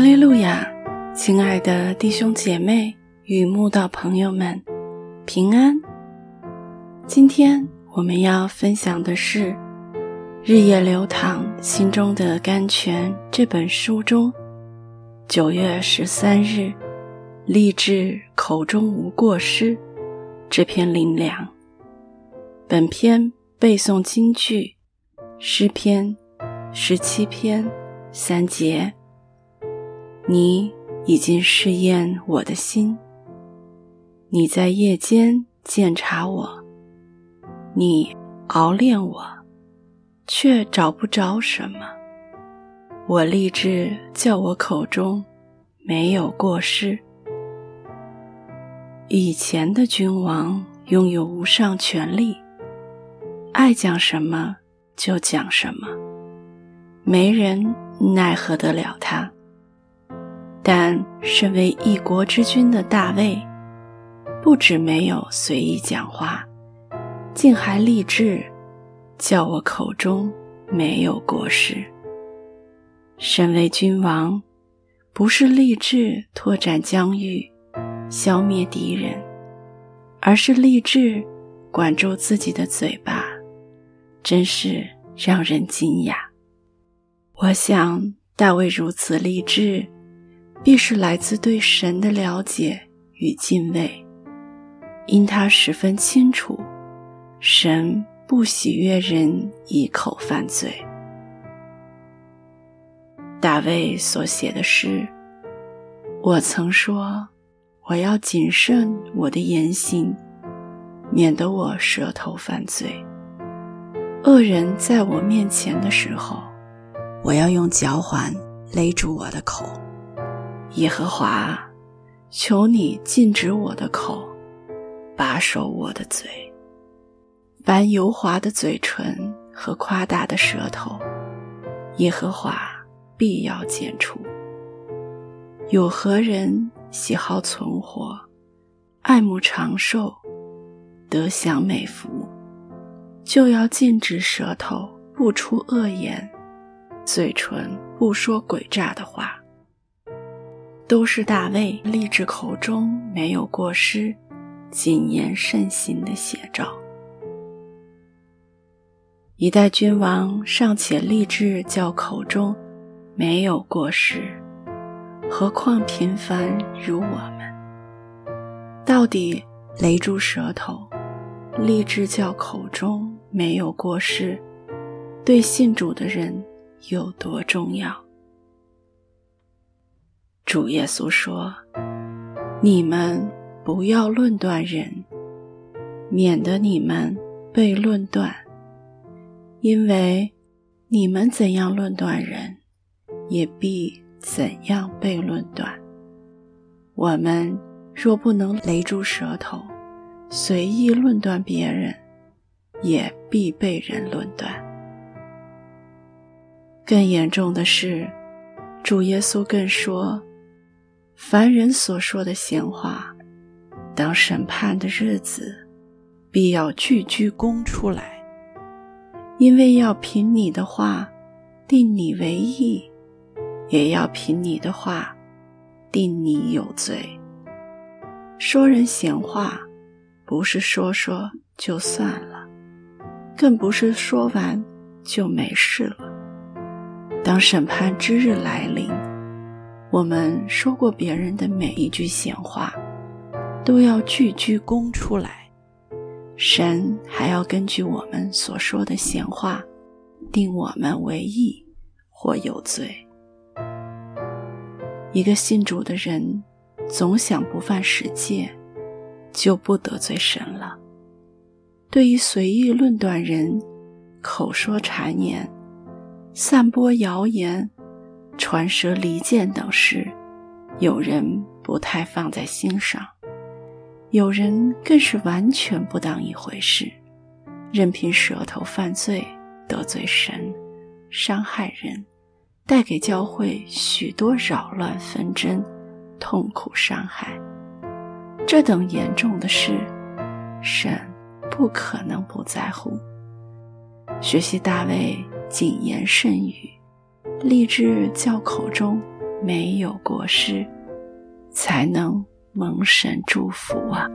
哈利路亚，亲爱的弟兄姐妹与慕道朋友们，平安。今天我们要分享的是《日夜流淌心中的甘泉》这本书中九月十三日励志口中无过失这篇灵粮。本篇背诵京剧诗篇十七篇三节。你已经试验我的心，你在夜间检查我，你熬炼我，却找不着什么。我立志叫我口中没有过失。以前的君王拥有无上权力，爱讲什么就讲什么，没人奈何得了他。但身为一国之君的大卫，不止没有随意讲话，竟还立志叫我口中没有过失。身为君王，不是立志拓展疆域、消灭敌人，而是立志管住自己的嘴巴，真是让人惊讶。我想大卫如此立志。必是来自对神的了解与敬畏，因他十分清楚，神不喜悦人一口犯罪。大卫所写的诗，我曾说，我要谨慎我的言行，免得我舌头犯罪。恶人在我面前的时候，我要用脚环勒住我的口。耶和华，求你禁止我的口，把守我的嘴。凡油滑的嘴唇和夸大的舌头，耶和华必要剪除。有何人喜好存活，爱慕长寿，得享美福，就要禁止舌头不出恶言，嘴唇不说诡诈的话。都是大卫立志口中没有过失、谨言慎行的写照。一代君王尚且立志叫口中没有过失，何况平凡如我们？到底勒住舌头，立志叫口中没有过失，对信主的人有多重要？主耶稣说：“你们不要论断人，免得你们被论断。因为你们怎样论断人，也必怎样被论断。我们若不能勒住舌头，随意论断别人，也必被人论断。更严重的是，主耶稣更说。”凡人所说的闲话，当审判的日子，必要句句供出来，因为要凭你的话定你为义，也要凭你的话定你有罪。说人闲话，不是说说就算了，更不是说完就没事了。当审判之日来临。我们说过别人的每一句闲话，都要句句供出来。神还要根据我们所说的闲话，定我们为义或有罪。一个信主的人，总想不犯十戒，就不得罪神了。对于随意论断人、口说谗言、散播谣言。传舌离间等事，有人不太放在心上，有人更是完全不当一回事，任凭舌头犯罪，得罪神，伤害人，带给教会许多扰乱纷争、痛苦伤害。这等严重的事，神不可能不在乎。学习大卫谨言慎语。立志教口中没有过失，才能蒙神祝福啊！